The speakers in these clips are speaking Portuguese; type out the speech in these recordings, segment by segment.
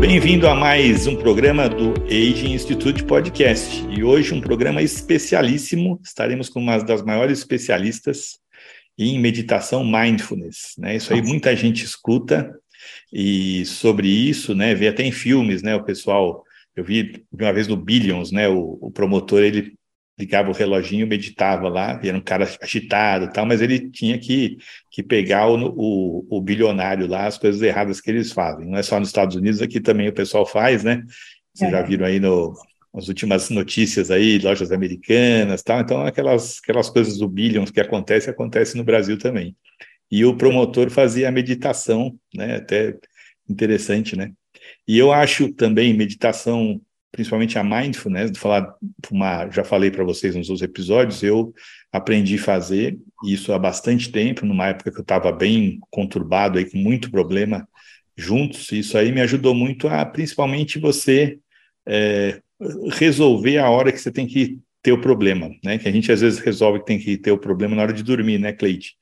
Bem-vindo a mais um programa do Aging Institute Podcast. E hoje um programa especialíssimo. Estaremos com uma das maiores especialistas em meditação mindfulness. Né? Isso aí muita gente escuta e sobre isso, né? Vê até em filmes, né? O pessoal, eu vi uma vez no Billions, né? O, o promotor ele ligava o reloginho, meditava lá, era um cara agitado tal, mas ele tinha que, que pegar o, o, o, bilionário lá, as coisas erradas que eles fazem. Não é só nos Estados Unidos, aqui também o pessoal faz, né? Vocês é. já viram aí no, nas últimas notícias aí, lojas americanas tal, então aquelas, aquelas coisas do billions que acontece, acontece no Brasil também. E o promotor fazia a meditação, né? Até interessante, né? E eu acho também meditação principalmente a mindfulness, de falar uma, já falei para vocês nos outros episódios, eu aprendi a fazer isso há bastante tempo, numa época que eu estava bem conturbado aí com muito problema juntos. Isso aí me ajudou muito a, principalmente você é, resolver a hora que você tem que ter o problema, né? Que a gente às vezes resolve que tem que ter o problema na hora de dormir, né, Cleide?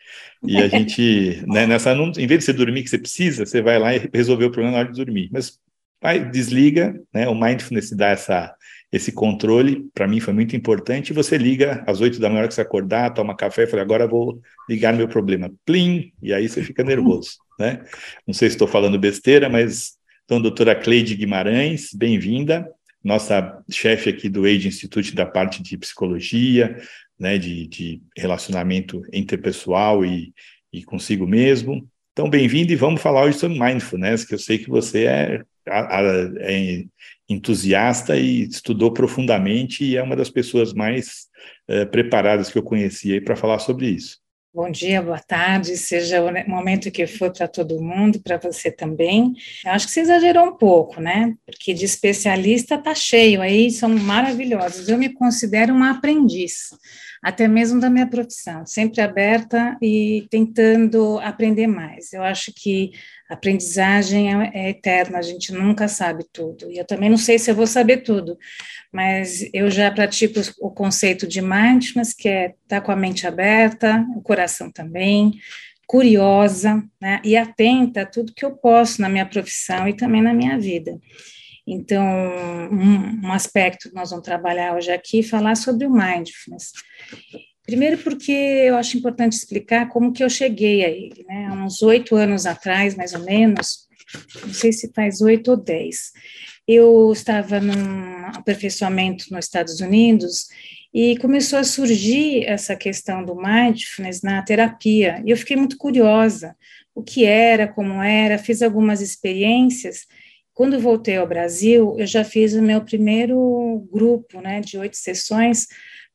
E a gente, né, nessa, em vez de você dormir que você precisa, você vai lá e resolver o problema na hora de dormir. Mas vai, desliga, né? O mindfulness dá essa, esse controle, para mim foi muito importante. Você liga às oito da manhã que você acordar, toma café e fala, agora vou ligar meu problema. Plim! E aí você fica nervoso, né? Não sei se estou falando besteira, mas então, doutora Cleide Guimarães, bem-vinda, nossa chefe aqui do Age Institute da parte de psicologia, né, de, de relacionamento interpessoal e, e consigo mesmo. Então, bem-vindo e vamos falar hoje sobre mindfulness, que eu sei que você é é entusiasta e estudou profundamente e é uma das pessoas mais é, preparadas que eu conheci para falar sobre isso. Bom dia, boa tarde, seja o momento que for para todo mundo, para você também. Eu acho que você exagerou um pouco, né? Porque de especialista tá cheio aí, são maravilhosos. Eu me considero uma aprendiz, até mesmo da minha profissão, sempre aberta e tentando aprender mais. Eu acho que aprendizagem é, é eterna, a gente nunca sabe tudo. E eu também não sei se eu vou saber tudo, mas eu já pratico o conceito de mindfulness, que é estar com a mente aberta, o coração também, curiosa, né, e atenta a tudo que eu posso na minha profissão e também na minha vida. Então, um, um aspecto que nós vamos trabalhar hoje aqui é falar sobre o mindfulness. Primeiro porque eu acho importante explicar como que eu cheguei a ele, né? Há uns oito anos atrás, mais ou menos, não sei se faz oito ou dez, eu estava num aperfeiçoamento nos Estados Unidos e começou a surgir essa questão do mindfulness na terapia. E eu fiquei muito curiosa, o que era, como era, fiz algumas experiências. Quando voltei ao Brasil, eu já fiz o meu primeiro grupo, né, de oito sessões,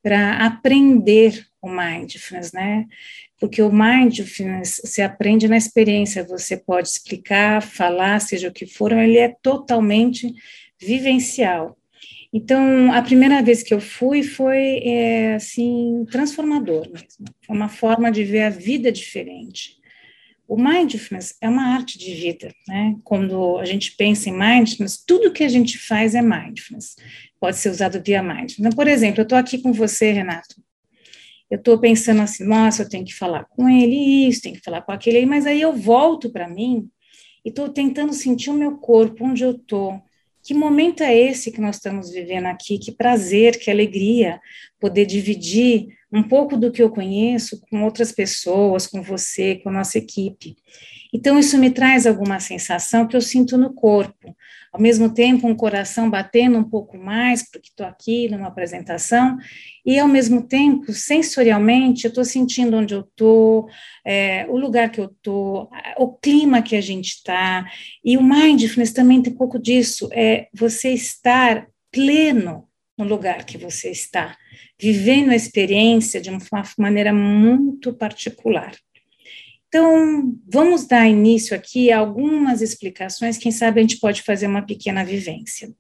para aprender o mindfulness, né? Porque o mindfulness se aprende na experiência, você pode explicar, falar, seja o que for, ele é totalmente vivencial. Então, a primeira vez que eu fui foi, é, assim, transformador mesmo. Foi uma forma de ver a vida diferente. O mindfulness é uma arte de vida, né? Quando a gente pensa em mindfulness, tudo que a gente faz é mindfulness pode ser usado via mind. Então, por exemplo, eu estou aqui com você, Renato. Eu estou pensando assim, nossa, eu tenho que falar com ele isso, tenho que falar com aquele, mas aí eu volto para mim e estou tentando sentir o meu corpo, onde eu estou. Que momento é esse que nós estamos vivendo aqui? Que prazer, que alegria poder dividir um pouco do que eu conheço com outras pessoas, com você, com a nossa equipe. Então, isso me traz alguma sensação que eu sinto no corpo ao mesmo tempo um coração batendo um pouco mais, porque estou aqui numa apresentação, e ao mesmo tempo, sensorialmente, eu estou sentindo onde eu estou, é, o lugar que eu estou, o clima que a gente está, e o mindfulness também tem um pouco disso, é você estar pleno no lugar que você está, vivendo a experiência de uma maneira muito particular. Então, vamos dar início aqui a algumas explicações, quem sabe a gente pode fazer uma pequena vivência.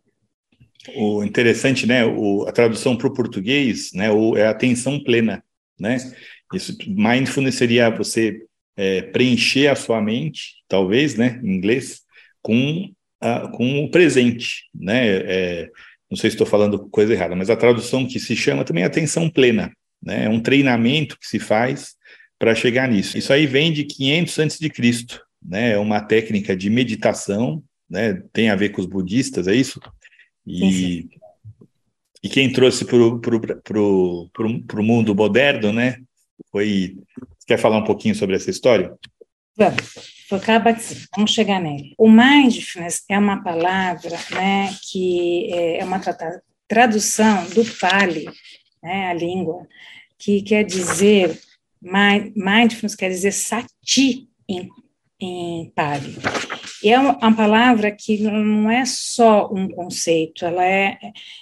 O interessante, né, o, a tradução para o português, né, o, é atenção plena, né? Isso, mindfulness seria você é, preencher a sua mente, talvez, né, em inglês, com, a, com o presente, né? É, não sei se estou falando coisa errada, mas a tradução que se chama também é atenção plena, né? É um treinamento que se faz para chegar nisso. Isso aí vem de 500 antes de Cristo, né? É uma técnica de meditação, né? Tem a ver com os budistas, é isso? E, e quem trouxe para o mundo moderno, né? Foi. Você quer falar um pouquinho sobre essa história? Vamos. Vamos chegar nele. O mindfulness é uma palavra, né, que é, é uma tradução do Pali, né, a língua, que quer dizer mindfulness quer dizer sati em, em Pali. E é uma palavra que não é só um conceito, ela é,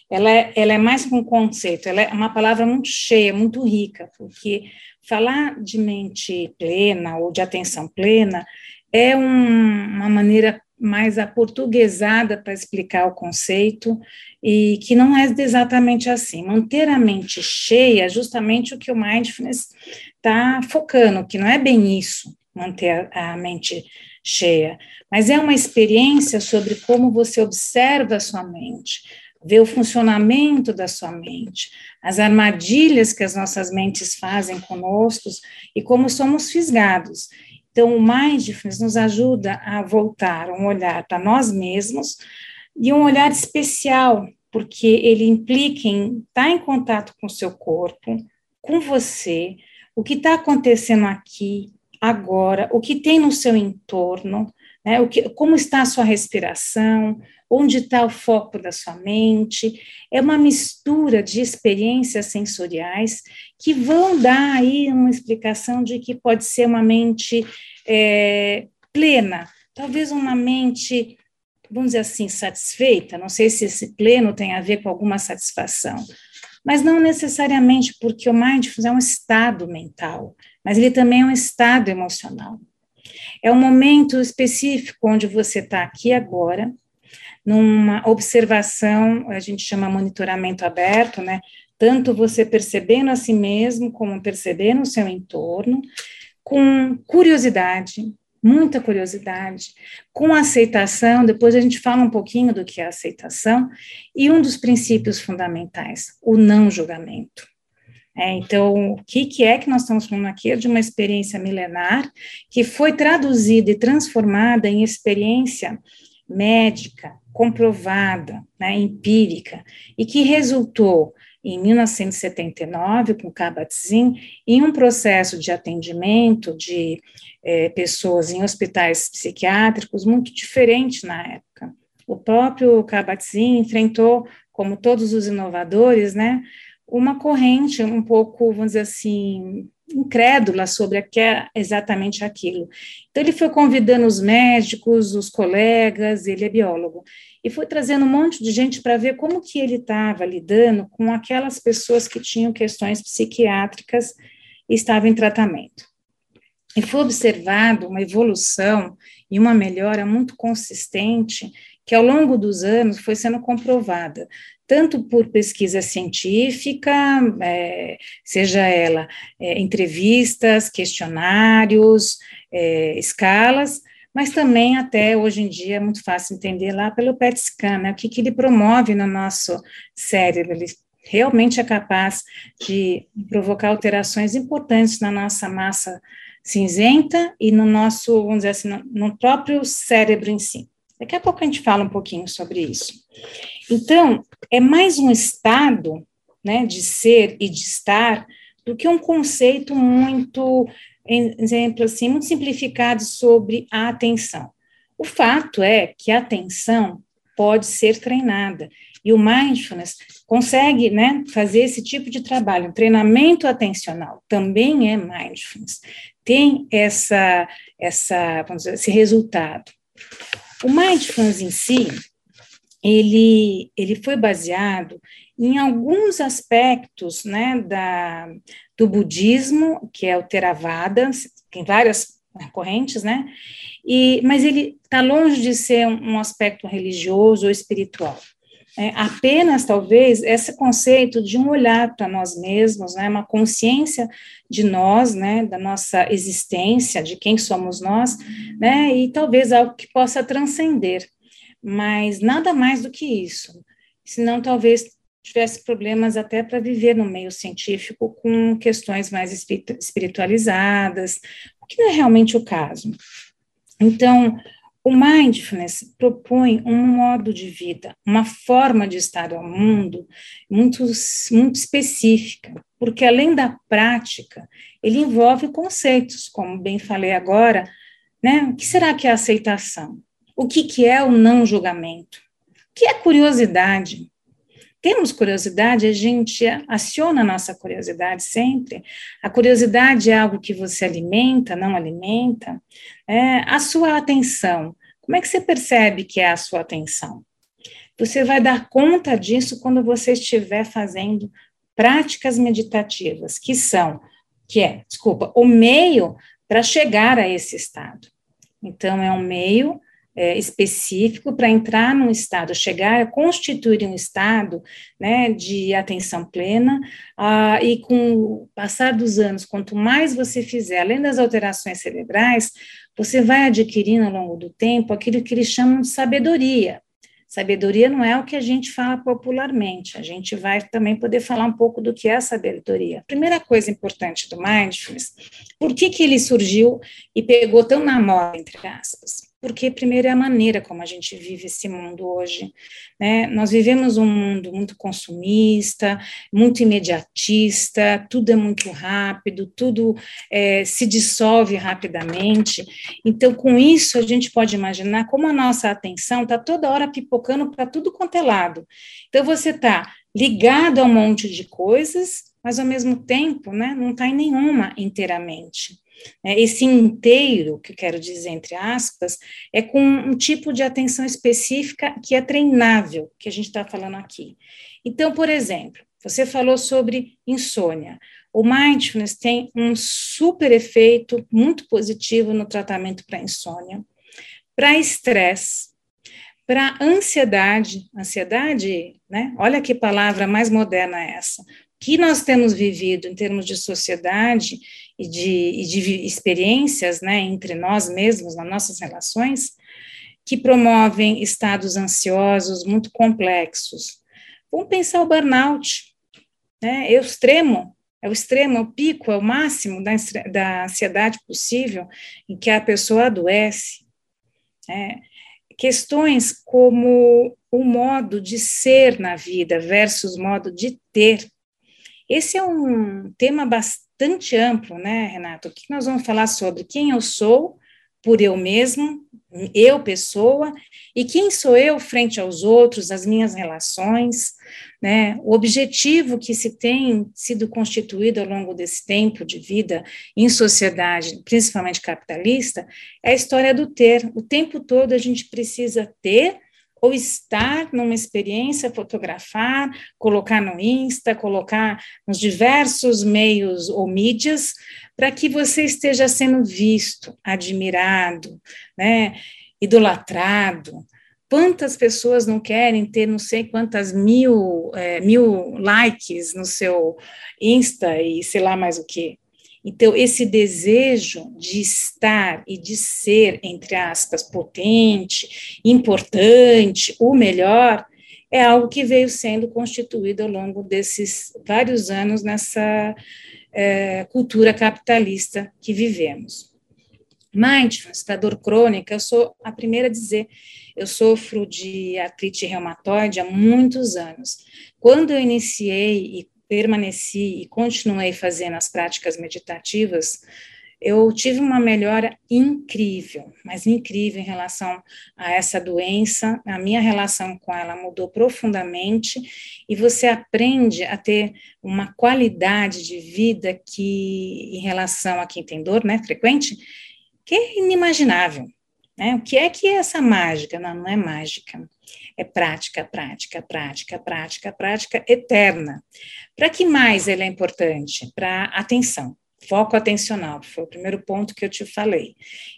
ela é, ela é mais que um conceito, ela é uma palavra muito cheia, muito rica, porque falar de mente plena ou de atenção plena é um, uma maneira mais aportuguesada para explicar o conceito e que não é exatamente assim. Manter a mente cheia é justamente o que o mindfulness está focando, que não é bem isso, manter a, mente cheia, mas é uma experiência sobre como você observa a sua mente, vê o funcionamento da sua mente, as armadilhas que as nossas mentes fazem conosco e como somos fisgados. Então, o mindfulness nos ajuda a voltar um olhar para nós mesmos e um olhar especial, porque ele implica em estar em contato com o seu corpo, com você, o que está acontecendo aqui, agora, o que tem no seu entorno, né, o que, como está a sua respiração, onde está o foco da sua mente. É uma mistura de experiências sensoriais que vão dar aí uma explicação de que pode ser uma mente é, plena, talvez uma mente, vamos dizer assim, satisfeita. Não sei se esse pleno tem a ver com alguma satisfação, mas não necessariamente, porque o mindfulness é um estado mental, mas ele também é um estado emocional. É um momento específico onde você está aqui agora, numa observação, a gente chama monitoramento aberto, né? Tanto você percebendo a si mesmo, como percebendo o seu entorno, com curiosidade, muita curiosidade, com aceitação, depois a gente fala um pouquinho do que é aceitação, e um dos princípios fundamentais, o não julgamento. É, então, o que, que, é que nós estamos falando aqui? É de uma experiência milenar que foi traduzida e transformada em experiência médica, comprovada, né, empírica, e que resultou em 1979 com Kabat-Zinn em um processo de atendimento de é, pessoas em hospitais psiquiátricos muito diferente na época. O próprio Kabat-Zinn enfrentou, como todos os inovadores, né, uma corrente um pouco, vamos dizer assim, incrédula sobre o que é exatamente aquilo. Então, ele foi convidando os médicos, os colegas, ele é biólogo, e foi trazendo um monte de gente para ver como que ele estava lidando com aquelas pessoas que tinham questões psiquiátricas e estavam em tratamento. E foi observado uma evolução e uma melhora muito consistente que ao longo dos anos foi sendo comprovada, tanto por pesquisa científica, é, seja ela é, entrevistas, questionários, é, escalas, mas também até hoje em dia é muito fácil entender lá pelo PET scan, né, o que, que ele promove no nosso cérebro, ele realmente é capaz de provocar alterações importantes na nossa massa cinzenta e no nosso, vamos dizer assim, no, no próprio cérebro em si. Daqui a pouco a gente fala um pouquinho sobre isso. Então, é mais um estado né, de ser e de estar do que um conceito muito, exemplo assim, muito simplificado sobre a atenção. O fato é que a atenção pode ser treinada e o mindfulness consegue né, fazer esse tipo de trabalho. O treinamento atencional também é mindfulness, tem essa, essa, dizer, esse resultado. O Mindfulness em si, ele, ele foi baseado em alguns aspectos né, da, do budismo, que é o Theravada, tem várias correntes, né? E, mas ele está longe de ser um, um aspecto religioso ou espiritual. É, apenas, talvez, esse conceito de um olhar para nós mesmos, né, uma consciência de nós, né, da nossa existência, de quem somos nós, né, e talvez algo que possa transcender, mas nada mais do que isso. senão talvez tivesse problemas até para viver no meio científico com questões mais espiritualizadas, o que não é realmente o caso. Então, o mindfulness propõe um modo de vida, uma forma de estar ao mundo muito, muito específica, porque além da prática, ele envolve conceitos, como bem falei agora, né? O que será que é aceitação? O que, que é o não julgamento? O que é curiosidade? Temos curiosidade, a gente aciona a nossa curiosidade sempre. A curiosidade é algo que você alimenta, não alimenta. É, a sua atenção, como é que você percebe que é a sua atenção? Você vai dar conta disso quando você estiver fazendo práticas meditativas, que são, que é, desculpa, o meio para chegar a esse estado. Então, é um meio é, específico para entrar num estado, chegar a constituir um estado né, de atenção plena, ah, e com o passar dos anos, quanto mais você fizer, além das alterações cerebrais, você vai adquirindo ao longo do tempo aquilo que eles chamam de sabedoria. Sabedoria não é o que a gente fala popularmente, a gente vai também poder falar um pouco do que é sabedoria. Primeira coisa importante do mindfulness, por que, que ele surgiu e pegou tão na moda, entre aspas? Porque primeiro é a maneira como a gente vive esse mundo hoje, né? Nós vivemos um mundo muito consumista, muito imediatista, tudo é muito rápido, tudo é, se dissolve rapidamente. Então, com isso, a gente pode imaginar como a nossa atenção está toda hora pipocando para tudo quanto é lado. Então, você está ligado a um monte de coisas, mas ao mesmo tempo, né, não está em nenhuma inteiramente. Né? Esse inteiro, que quero dizer entre aspas, é com um tipo de atenção específica que é treinável, que a gente está falando aqui. Então, por exemplo, você falou sobre insônia. O mindfulness tem um super efeito muito positivo no tratamento para insônia, para estresse, para ansiedade. Ansiedade, né? Olha que palavra mais moderna é essa que nós temos vivido em termos de sociedade e de, e de experiências né, entre nós mesmos, nas nossas relações, que promovem estados ansiosos muito complexos. Vamos pensar o burnout, né, é o extremo, é o extremo, é o pico, é o máximo da, da ansiedade possível em que a pessoa adoece. Né, questões como o modo de ser na vida versus modo de ter, esse é um tema bastante amplo, né, Renato? Que nós vamos falar sobre quem eu sou por eu mesmo, eu pessoa, e quem sou eu frente aos outros, as minhas relações, né? O objetivo que se tem sido constituído ao longo desse tempo de vida em sociedade, principalmente capitalista, é a história do ter. O tempo todo a gente precisa ter ou estar numa experiência, fotografar, colocar no Insta, colocar nos diversos meios ou mídias, para que você esteja sendo visto, admirado, né, idolatrado. Quantas pessoas não querem ter não sei quantas mil, é, mil likes no seu Insta e sei lá mais o que? Então, esse desejo de estar e de ser, entre aspas, potente, importante, o melhor, é algo que veio sendo constituído ao longo desses vários anos nessa é, cultura capitalista que vivemos. Mindfulness, da dor crônica, eu sou a primeira a dizer, eu sofro de artrite reumatoide há muitos anos. Quando eu iniciei e permaneci e continuei fazendo as práticas meditativas, eu tive uma melhora incrível, mas incrível em relação a essa doença. A minha relação com ela mudou profundamente e você aprende a ter uma qualidade de vida que, em relação a quem tem dor, né, frequente, que é inimaginável. Né? O que é que é essa mágica? Não, não é mágica é prática, prática, prática, prática, prática eterna. Para que mais ele é importante? Para atenção, foco atencional, foi o primeiro ponto que eu te falei.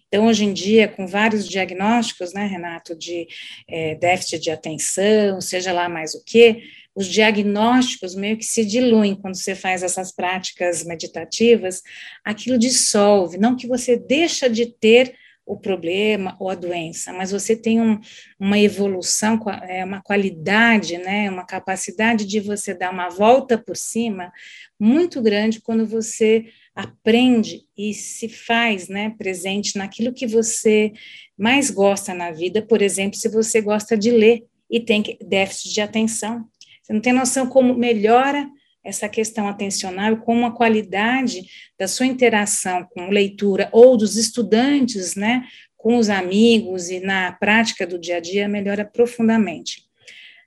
Então, hoje em dia, com vários diagnósticos, né, Renato, de é, déficit de atenção, seja lá mais o que, os diagnósticos meio que se diluem quando você faz essas práticas meditativas, aquilo dissolve, não que você deixa de ter o problema ou a doença, mas você tem um, uma evolução, é, uma qualidade, né, uma capacidade de você dar uma volta por cima muito grande quando você aprende e se faz né, presente naquilo que você mais gosta na vida. Por exemplo, se você gosta de ler e tem déficit de atenção, você não tem noção como melhora essa questão atencional, como a qualidade da sua interação com leitura ou dos estudantes, né, com os amigos e na prática do dia a dia melhora profundamente.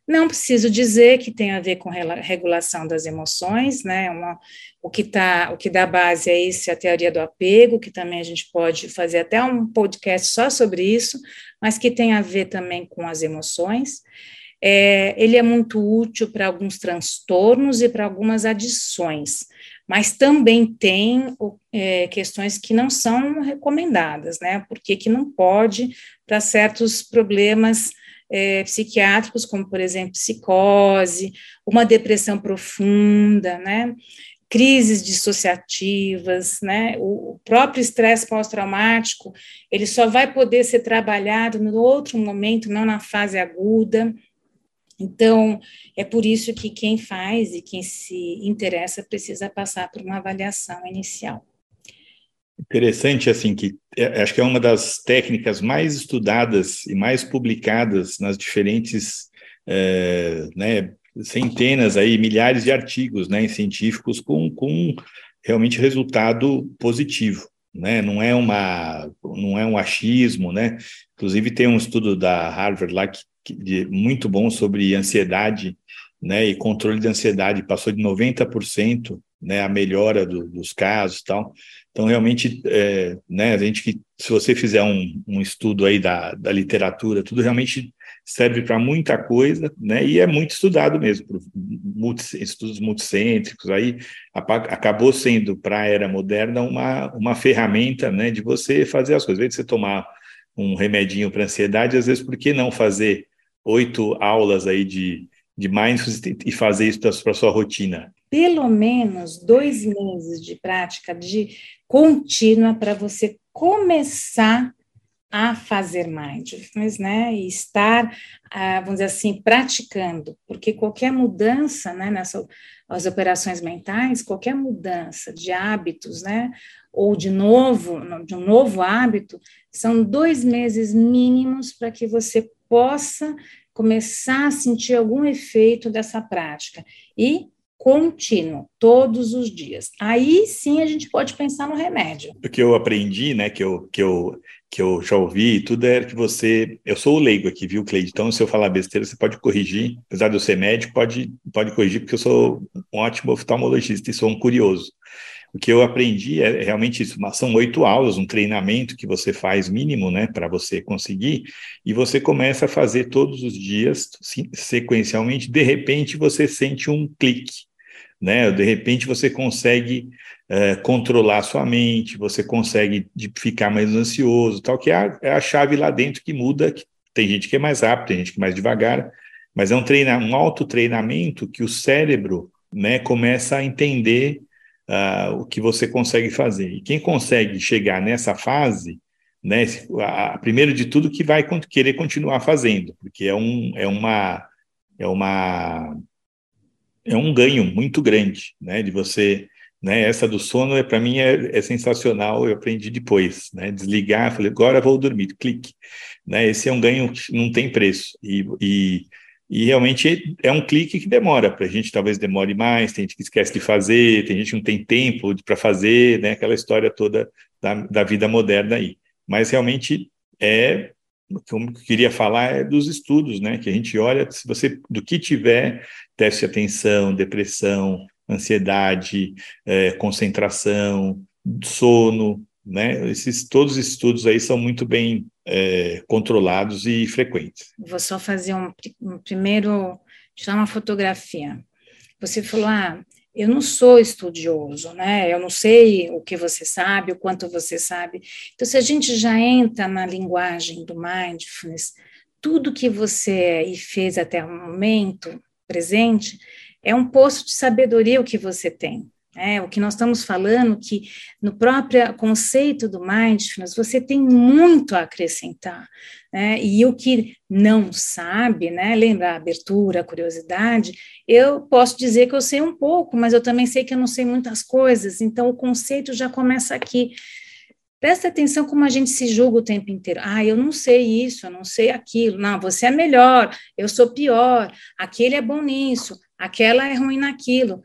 Não preciso dizer que tem a ver com regulação das emoções, né? Uma, o que tá, o que dá base a isso é a teoria do apego, que também a gente pode fazer até um podcast só sobre isso, mas que tem a ver também com as emoções. É, ele é muito útil para alguns transtornos e para algumas adições, mas também tem é, questões que não são recomendadas, né? Porque que não pode para certos problemas é, psiquiátricos, como por exemplo psicose, uma depressão profunda, né? crises dissociativas, né? O próprio estresse pós-traumático, ele só vai poder ser trabalhado no outro momento, não na fase aguda. Então, é por isso que quem faz e quem se interessa precisa passar por uma avaliação inicial. Interessante, assim, que é, acho que é uma das técnicas mais estudadas e mais publicadas nas diferentes, é, né, centenas aí, milhares de artigos, né, científicos com, com realmente resultado positivo, né, não é uma, não é um achismo, né, inclusive tem um estudo da Harvard lá que, que muito bom sobre ansiedade, né, e controle de ansiedade, passou de 90%, né, a melhora do, dos casos tal, então, realmente, é, né, a gente que, se você fizer um, um estudo aí da, da literatura, tudo realmente serve para muita coisa, né, e é muito estudado mesmo, por multi, estudos multicêntricos, aí acabou sendo, para a era moderna, uma, uma ferramenta, né, de você fazer as coisas. Às vezes você tomar um remedinho para ansiedade, às vezes, por que não fazer oito aulas aí de, de mindfulness e fazer isso para a sua rotina? Pelo menos dois meses de prática de contínua para você começar a fazer mindfulness, né, e estar, ah, vamos dizer assim, praticando, porque qualquer mudança, né, nessas as operações mentais, qualquer mudança de hábitos, né, ou de novo, de um novo hábito, são dois meses mínimos para que você possa começar a sentir algum efeito dessa prática. E contínuo, todos os dias. Aí sim a gente pode pensar no remédio. O que eu aprendi, né, que eu, que eu, que eu já ouvi, tudo é que você. Eu sou o leigo aqui, viu, Cleide? Então, se eu falar besteira, você pode corrigir. Apesar de eu ser médico, pode, pode corrigir, porque eu sou um ótimo oftalmologista e sou um curioso. O que eu aprendi é realmente isso, são oito aulas, um treinamento que você faz mínimo, né, para você conseguir, e você começa a fazer todos os dias, sequencialmente, de repente você sente um clique, né, de repente você consegue é, controlar sua mente, você consegue ficar mais ansioso, tal, que é a, é a chave lá dentro que muda, que tem gente que é mais rápido, tem gente que é mais devagar, mas é um, treina, um autotreinamento que o cérebro, né, começa a entender uh, o que você consegue fazer. E quem consegue chegar nessa fase, né, a, a, primeiro de tudo, que vai querer continuar fazendo, porque é, um, é uma é uma é um ganho muito grande, né, de você, né, essa do sono é para mim é, é, sensacional, eu aprendi depois, né, desligar, falei agora vou dormir, clique, né, esse é um ganho que não tem preço e, e e realmente é um clique que demora, para a gente talvez demore mais, tem gente que esquece de fazer, tem gente que não tem tempo para fazer, né? aquela história toda da, da vida moderna aí. Mas realmente é, o que eu queria falar é dos estudos, né? que a gente olha, se você, do que tiver, déficit de atenção, depressão, ansiedade, é, concentração, sono, né? Esses, todos os estudos aí são muito bem é, controlados e frequentes. Vou só fazer um, um primeiro, tirar uma fotografia. Você falou, ah, eu não sou estudioso, né? Eu não sei o que você sabe, o quanto você sabe. Então, se a gente já entra na linguagem do mindfulness, tudo que você é fez até o momento presente é um poço de sabedoria o que você tem. É, o que nós estamos falando, que no próprio conceito do mindfulness, você tem muito a acrescentar. Né? E o que não sabe, né? lembra a abertura, a curiosidade, eu posso dizer que eu sei um pouco, mas eu também sei que eu não sei muitas coisas, então o conceito já começa aqui. Presta atenção como a gente se julga o tempo inteiro. Ah, eu não sei isso, eu não sei aquilo. Não, você é melhor, eu sou pior, aquele é bom nisso, aquela é ruim naquilo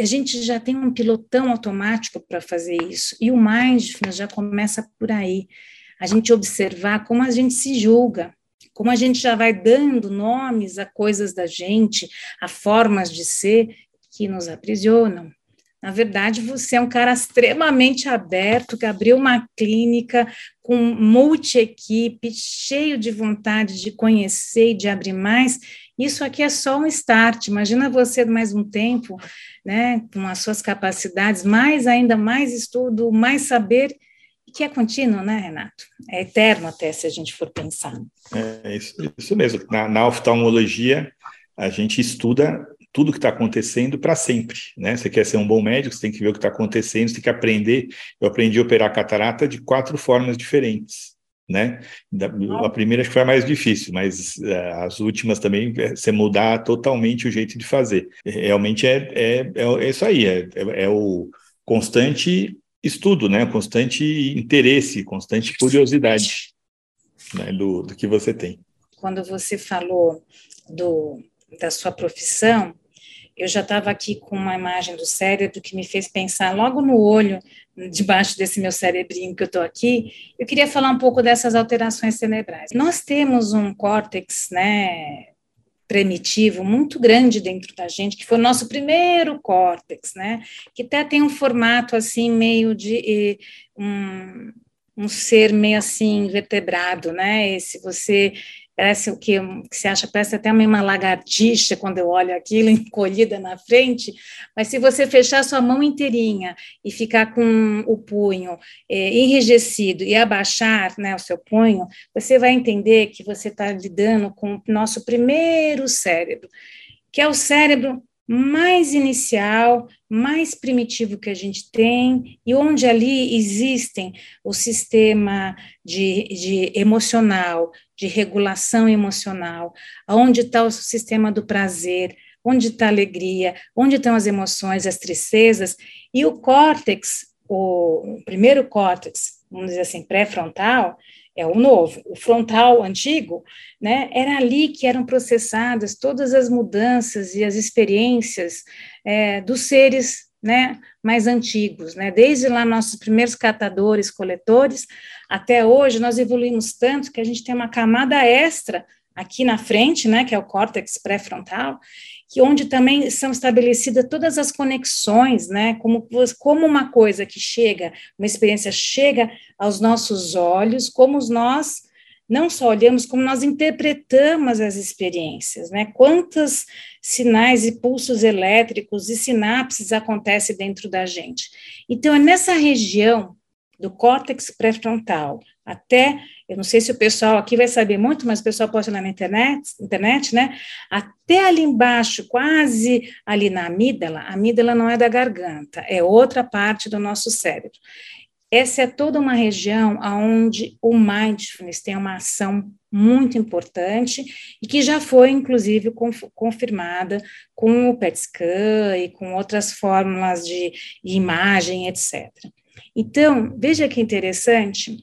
a gente já tem um pilotão automático para fazer isso, e o mindfulness já começa por aí. A gente observar como a gente se julga, como a gente já vai dando nomes a coisas da gente, a formas de ser que nos aprisionam. Na verdade, você é um cara extremamente aberto, que abriu uma clínica com multi-equipe, cheio de vontade de conhecer e de abrir mais. Isso aqui é só um start. Imagina você mais um tempo, né, com as suas capacidades, mais ainda mais estudo, mais saber, que é contínuo, né, Renato? É eterno até se a gente for pensar. É isso, isso mesmo. Na, na oftalmologia, a gente estuda tudo que está acontecendo para sempre, né? Você quer ser um bom médico, você tem que ver o que está acontecendo, você tem que aprender. Eu aprendi a operar catarata de quatro formas diferentes, né? A primeira acho que foi a mais difícil, mas uh, as últimas também, é, você mudar totalmente o jeito de fazer. Realmente é, é, é, é isso aí, é, é, é o constante estudo, né? Constante interesse, constante curiosidade né? do, do que você tem. Quando você falou do, da sua profissão, eu já estava aqui com uma imagem do cérebro que me fez pensar logo no olho, debaixo desse meu cerebrinho que eu estou aqui. Eu queria falar um pouco dessas alterações cerebrais. Nós temos um córtex, né, primitivo muito grande dentro da gente, que foi o nosso primeiro córtex, né, que até tem um formato assim meio de um, um ser meio assim vertebrado, né? E se você parece o que, que se acha, parece até uma lagartixa quando eu olho aquilo encolhida na frente, mas se você fechar sua mão inteirinha e ficar com o punho é, enrijecido e abaixar né, o seu punho, você vai entender que você está lidando com o nosso primeiro cérebro, que é o cérebro mais inicial, mais primitivo que a gente tem, e onde ali existem o sistema de, de emocional, de regulação emocional, onde está o sistema do prazer, onde está a alegria, onde estão as emoções, as tristezas, e o córtex, o primeiro córtex, vamos dizer assim, pré-frontal, é o novo. O frontal antigo, né, era ali que eram processadas todas as mudanças e as experiências é, dos seres né, mais antigos, né, desde lá nossos primeiros catadores, coletores, até hoje nós evoluímos tanto que a gente tem uma camada extra aqui na frente, né, que é o córtex pré-frontal, que onde também são estabelecidas todas as conexões, né, como, como uma coisa que chega, uma experiência chega aos nossos olhos, como nós não só olhamos, como nós interpretamos as experiências, né? Quantos sinais e pulsos elétricos e sinapses acontecem dentro da gente. Então, é nessa região do córtex pré-frontal até, eu não sei se o pessoal aqui vai saber muito, mas o pessoal pode lá na internet, internet, né? Até ali embaixo, quase ali na amígdala, a amígdala não é da garganta, é outra parte do nosso cérebro. Essa é toda uma região onde o mindfulness tem uma ação muito importante e que já foi, inclusive, confirmada com o PET scan e com outras fórmulas de imagem, etc. Então, veja que interessante,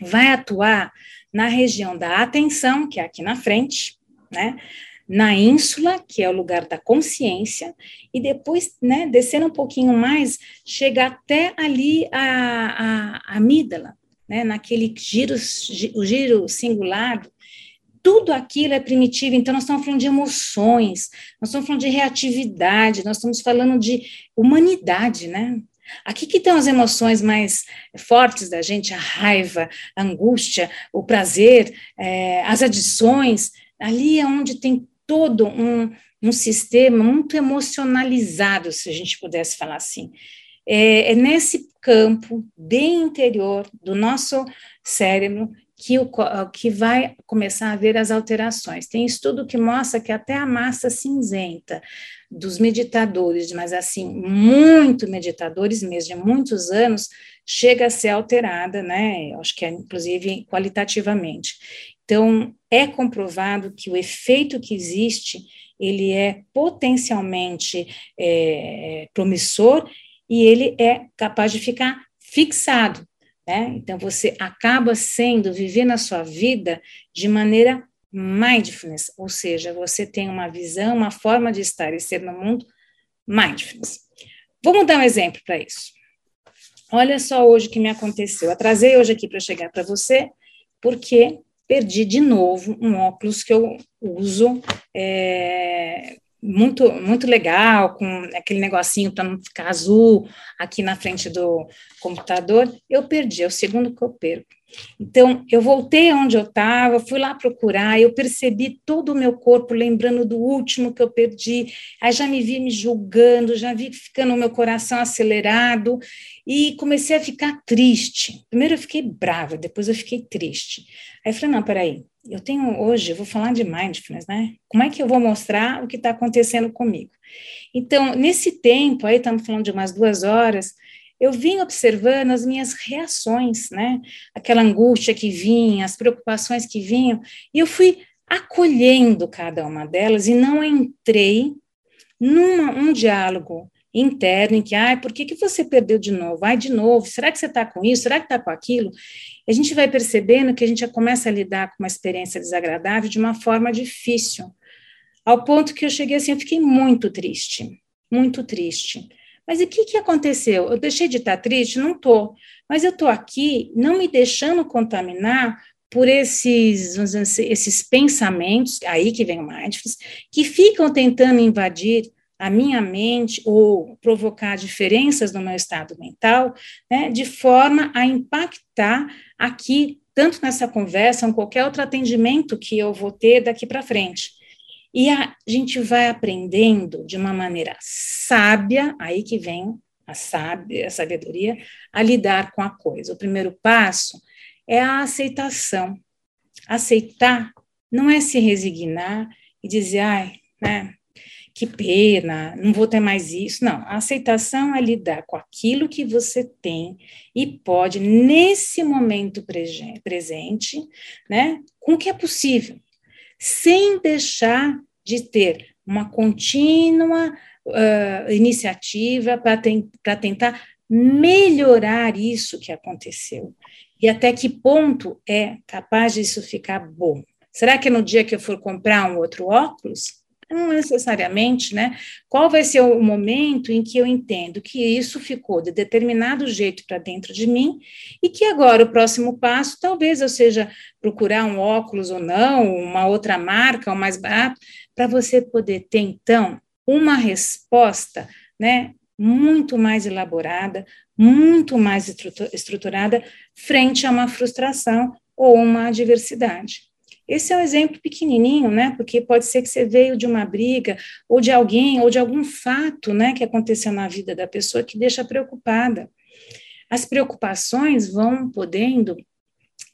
vai atuar na região da atenção, que é aqui na frente, né? na ínsula, que é o lugar da consciência, e depois, né, descendo um pouquinho mais, chega até ali a, a, a amígdala, né, naquele giro, o giro singular, tudo aquilo é primitivo, então nós estamos falando de emoções, nós estamos falando de reatividade, nós estamos falando de humanidade, né? Aqui que estão as emoções mais fortes da gente, a raiva, a angústia, o prazer, é, as adições, ali é onde tem todo um, um sistema muito emocionalizado, se a gente pudesse falar assim. É, é nesse campo bem interior do nosso cérebro que, o, que vai começar a haver as alterações. Tem estudo que mostra que até a massa cinzenta dos meditadores, mas assim, muito meditadores mesmo, de muitos anos, chega a ser alterada, né? Acho que é, inclusive, qualitativamente. Então, é comprovado que o efeito que existe, ele é potencialmente é, promissor e ele é capaz de ficar fixado. Né? Então, você acaba sendo, vivendo a sua vida de maneira mindfulness, ou seja, você tem uma visão, uma forma de estar e ser no mundo mindfulness. Vamos dar um exemplo para isso. Olha só hoje o que me aconteceu. Eu atrasei hoje aqui para chegar para você, porque perdi de novo um óculos que eu uso é, muito, muito legal, com aquele negocinho para não ficar azul aqui na frente do computador, eu perdi, é o segundo que eu perco. Então, eu voltei onde eu estava, fui lá procurar, eu percebi todo o meu corpo lembrando do último que eu perdi, aí já me vi me julgando, já vi ficando o meu coração acelerado, e comecei a ficar triste. Primeiro eu fiquei brava, depois eu fiquei triste. Aí eu falei, não, peraí, eu tenho hoje, eu vou falar de mindfulness, né? Como é que eu vou mostrar o que está acontecendo comigo? Então, nesse tempo, aí estamos falando de umas duas horas, eu vim observando as minhas reações, né? Aquela angústia que vinha, as preocupações que vinham, e eu fui acolhendo cada uma delas e não entrei num um diálogo interno em que, ai, por que, que você perdeu de novo? Ai, de novo, será que você está com isso? Será que está com aquilo? A gente vai percebendo que a gente já começa a lidar com uma experiência desagradável de uma forma difícil, ao ponto que eu cheguei assim, eu fiquei muito triste, muito triste. Mas o que, que aconteceu? Eu deixei de estar triste? Não estou. Mas eu estou aqui não me deixando contaminar por esses, esses pensamentos, aí que vem o mindfulness, que ficam tentando invadir a minha mente ou provocar diferenças no meu estado mental, né, de forma a impactar aqui, tanto nessa conversa, ou qualquer outro atendimento que eu vou ter daqui para frente. E a gente vai aprendendo de uma maneira sábia, aí que vem a, sábia, a sabedoria, a lidar com a coisa. O primeiro passo é a aceitação. Aceitar não é se resignar e dizer, ai, né, que pena, não vou ter mais isso. Não, a aceitação é lidar com aquilo que você tem e pode, nesse momento presente, né, com o que é possível, sem deixar de ter uma contínua uh, iniciativa para tentar melhorar isso que aconteceu. E até que ponto é capaz disso ficar bom? Será que no dia que eu for comprar um outro óculos, não necessariamente, né? Qual vai ser o momento em que eu entendo que isso ficou de determinado jeito para dentro de mim e que agora o próximo passo talvez eu seja procurar um óculos ou não, uma outra marca, ou mais barato, para você poder ter então uma resposta, né? Muito mais elaborada, muito mais estruturada frente a uma frustração ou uma adversidade. Esse é um exemplo pequenininho, né? Porque pode ser que você veio de uma briga, ou de alguém, ou de algum fato, né, que aconteceu na vida da pessoa que deixa preocupada. As preocupações vão podendo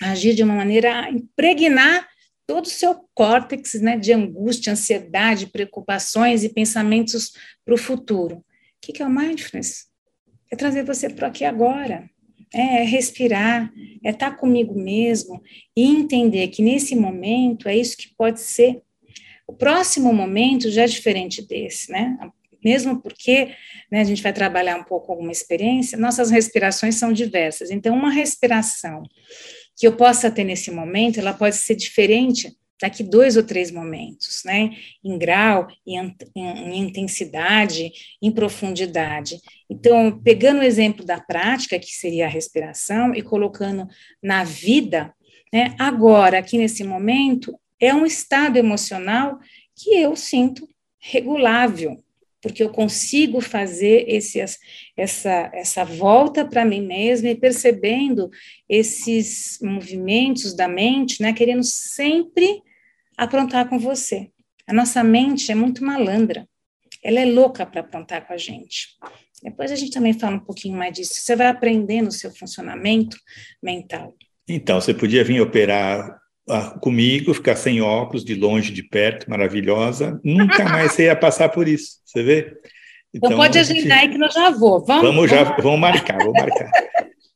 agir de uma maneira a impregnar todo o seu córtex, né, de angústia, ansiedade, preocupações e pensamentos para o futuro. O que, que é o mindfulness? É trazer você para aqui agora, é, é respirar, é estar tá comigo mesmo e entender que nesse momento é isso que pode ser. O próximo momento já é diferente desse, né? Mesmo porque né, a gente vai trabalhar um pouco alguma experiência, nossas respirações são diversas. Então, uma respiração que eu possa ter nesse momento, ela pode ser diferente daqui dois ou três momentos, né? Em grau, em, em, intensidade, em profundidade. Então, pegando o exemplo da prática, que seria a respiração, e colocando na vida, né? Agora, aqui nesse momento, é um estado emocional que eu sinto regulável, porque eu consigo fazer esse, essa, essa volta para mim mesma e percebendo esses movimentos da mente, né, querendo sempre aprontar com você. A nossa mente é muito malandra. Ela é louca para aprontar com a gente. Depois a gente também fala um pouquinho mais disso. Você vai aprendendo o seu funcionamento mental. Então, você podia vir operar comigo, ficar sem óculos, de longe, de perto, maravilhosa. Nunca mais você ia passar por isso, você vê? Então, então pode agendar aí que eu já vou. Vamos, vamos já, vamos marcar, vamos marcar.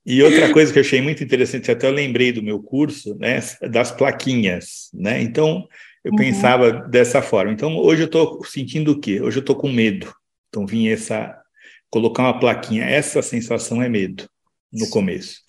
E outra coisa que eu achei muito interessante, até eu lembrei do meu curso, né, das plaquinhas, né? Então, eu uhum. pensava dessa forma. Então, hoje eu estou sentindo o quê? Hoje eu estou com medo. Então, vim essa colocar uma plaquinha. Essa sensação é medo no começo.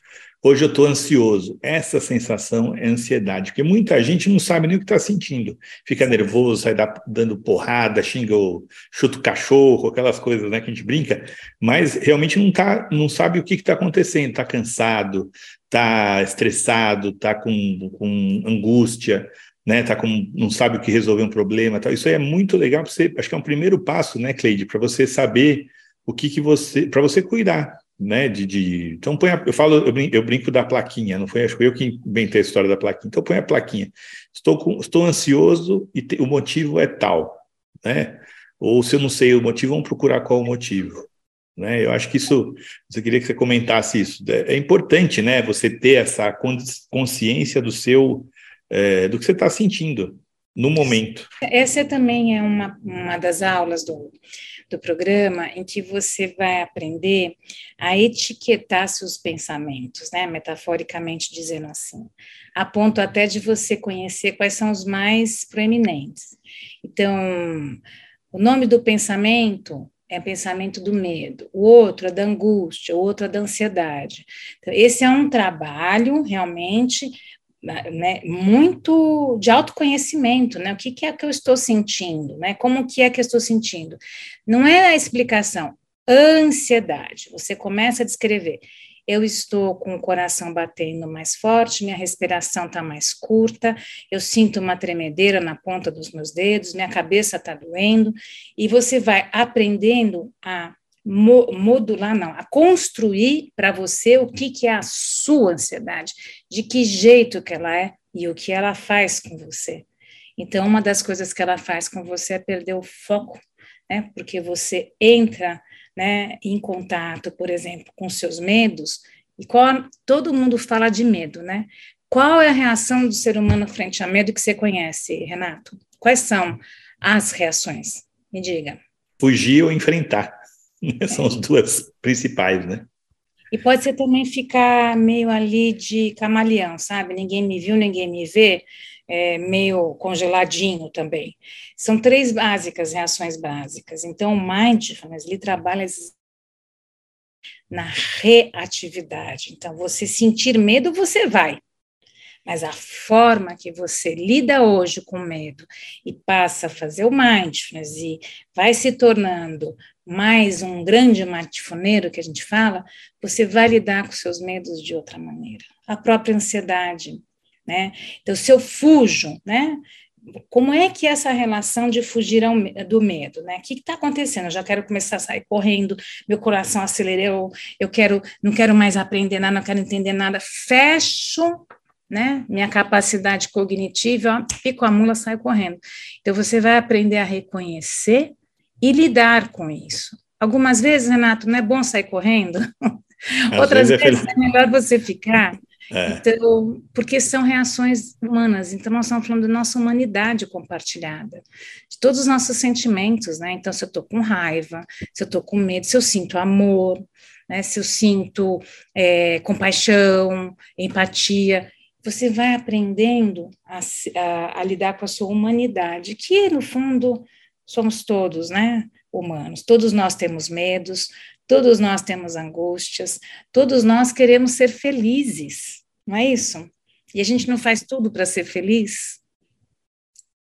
Hoje eu estou ansioso. Essa sensação é ansiedade, porque muita gente não sabe nem o que está sentindo. Fica nervoso, sai dando porrada, xinga o chuta o cachorro, aquelas coisas né, que a gente brinca, mas realmente não, tá, não sabe o que está acontecendo. Está cansado, está estressado, está com, com angústia, né, tá com, não sabe o que resolver um problema. Tal. Isso aí é muito legal para você. Acho que é um primeiro passo, né, Cleide, para você saber o que, que você. para você cuidar né, de, de, então põe a, eu falo, eu brinco, eu brinco, da plaquinha, não foi acho que eu que inventei a história da plaquinha. Então põe a plaquinha. Estou com, estou ansioso e te, o motivo é tal, né? Ou se eu não sei o motivo, vamos procurar qual o motivo, né? Eu acho que isso, eu queria que você comentasse isso. É, é importante, né, você ter essa consciência do seu, é, do que você está sentindo no momento. Essa também é uma, uma das aulas do do programa em que você vai aprender a etiquetar seus pensamentos, né, metaforicamente dizendo assim, a ponto até de você conhecer quais são os mais proeminentes. Então, o nome do pensamento é pensamento do medo, o outro é da angústia, o outro é da ansiedade. Então, esse é um trabalho realmente né, muito de autoconhecimento, né? O que, que, é que eu estou sentindo, né? Como que é que eu estou sentindo? Não é a explicação, ansiedade. Você começa a descrever. Eu estou com o coração batendo mais forte, minha respiração está mais curta, eu sinto uma tremedeira na ponta dos meus dedos, minha cabeça está doendo, e você vai aprendendo a modular, não, a construir para você o que, que é a sua ansiedade, de que jeito que ela é e o que ela faz com você. Então, uma das coisas que ela faz com você é perder o foco, né? Porque você entra, né, em contato, por exemplo, com seus medos, e qual, todo mundo fala de medo, né? Qual é a reação do ser humano frente a medo que você conhece, Renato? Quais são as reações? Me diga. Fugir ou enfrentar. São as duas principais, né? E pode ser também ficar meio ali de camaleão, sabe? Ninguém me viu, ninguém me vê, é, meio congeladinho também. São três básicas, reações básicas. Então, o mindfulness, ele trabalha na reatividade. Então, você sentir medo, você vai. Mas a forma que você lida hoje com medo e passa a fazer o mindfulness e vai se tornando mais um grande matifoneiro que a gente fala, você vai lidar com seus medos de outra maneira. A própria ansiedade, né? Então, se eu fujo, né? Como é que é essa relação de fugir ao, do medo, né? O que está acontecendo? Eu já quero começar a sair correndo, meu coração acelerou, eu quero, não quero mais aprender nada, não quero entender nada. Fecho né? Minha capacidade cognitiva, ó, pico a mula, sai correndo. Então, você vai aprender a reconhecer e lidar com isso. Algumas vezes, Renato, não é bom sair correndo, outras vezes, é vezes é, melhor você ficar. É. Então, porque são reações humanas. Então, nós estamos falando da nossa humanidade compartilhada, de todos os nossos sentimentos, né? Então, se eu estou com raiva, se eu estou com medo, se eu sinto amor, né? se eu sinto é, compaixão, empatia, você vai aprendendo a, a, a lidar com a sua humanidade, que, no fundo, somos todos, né, humanos. Todos nós temos medos, todos nós temos angústias, todos nós queremos ser felizes, não é isso? E a gente não faz tudo para ser feliz?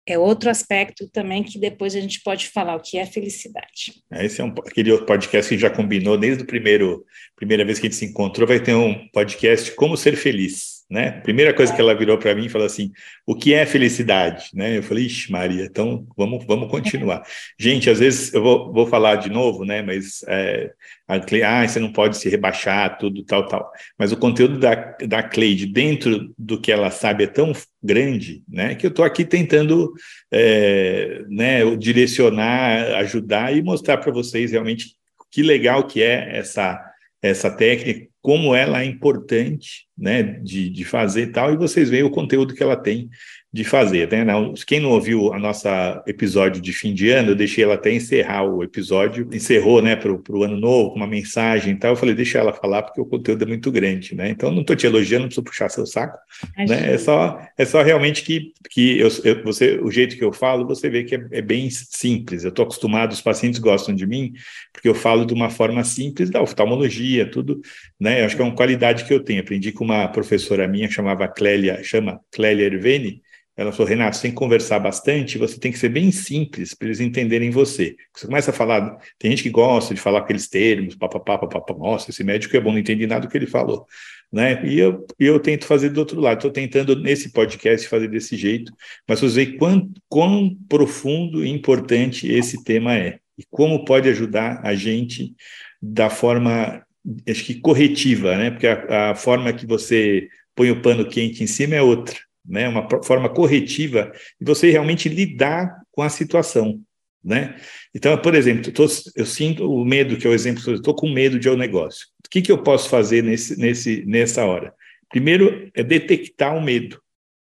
É outro aspecto também que depois a gente pode falar o que é felicidade. É, esse é um, aquele outro podcast que já combinou desde a primeira vez que a gente se encontrou, vai ter um podcast Como Ser Feliz né? Primeira coisa que ela virou para mim e falou assim: o que é felicidade? Né? Eu falei, ixi, Maria, então vamos, vamos continuar. Gente, às vezes eu vou, vou falar de novo, né? Mas é, a Cle... ah, você não pode se rebaixar, tudo, tal, tal. Mas o conteúdo da, da Cleide, dentro do que ela sabe, é tão grande, né? Que eu estou aqui tentando é, né, direcionar, ajudar e mostrar para vocês realmente que legal que é essa essa técnica, como ela é importante, né, de, de fazer tal, e vocês veem o conteúdo que ela tem de fazer, né? Quem não ouviu a nossa episódio de fim de ano, eu deixei ela até encerrar o episódio, encerrou, né, para o ano novo, com uma mensagem e tal. Eu falei, deixa ela falar, porque o conteúdo é muito grande, né? Então, não estou te elogiando, não preciso puxar seu saco, né? É só, é só realmente que, que eu, eu, você, o jeito que eu falo, você vê que é, é bem simples. Eu estou acostumado, os pacientes gostam de mim, porque eu falo de uma forma simples da oftalmologia, tudo, né? Eu acho que é uma qualidade que eu tenho. Aprendi com uma professora minha, chamava Clélia, chama Clélia Erveni, ela falou, Renato, você tem que conversar bastante, você tem que ser bem simples para eles entenderem você. Você começa a falar, tem gente que gosta de falar aqueles termos, papapá, papapá, nossa, esse médico é bom, não entendi nada do que ele falou. Né? E eu, eu tento fazer do outro lado, estou tentando nesse podcast fazer desse jeito, mas você vê quão, quão profundo e importante esse tema é, e como pode ajudar a gente da forma, acho que corretiva, né? porque a, a forma que você põe o pano quente em cima é outra né, uma forma corretiva de você realmente lidar com a situação, né? Então, por exemplo, tô, eu sinto o medo, que é o exemplo, estou com medo de um negócio. O que, que eu posso fazer nesse, nesse, nessa hora? Primeiro é detectar o medo.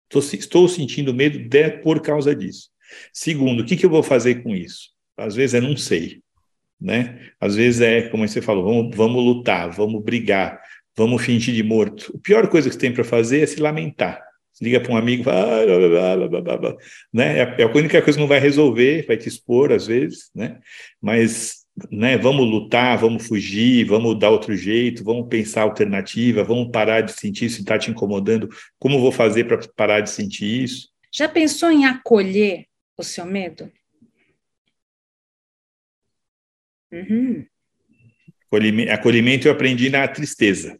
Tô, estou sentindo medo de, por causa disso. Segundo, o que, que eu vou fazer com isso? Às vezes é não sei, né? Às vezes é, como você falou, vamos, vamos lutar, vamos brigar, vamos fingir de morto. A pior coisa que tem para fazer é se lamentar liga para um amigo, fala, ah, blá, blá, blá, né? É, é a única coisa que não vai resolver, vai te expor às vezes, né? Mas, né? Vamos lutar, vamos fugir, vamos dar outro jeito, vamos pensar alternativa, vamos parar de sentir isso está te incomodando. Como vou fazer para parar de sentir isso? Já pensou em acolher o seu medo? Uhum. Acolhimento eu aprendi na tristeza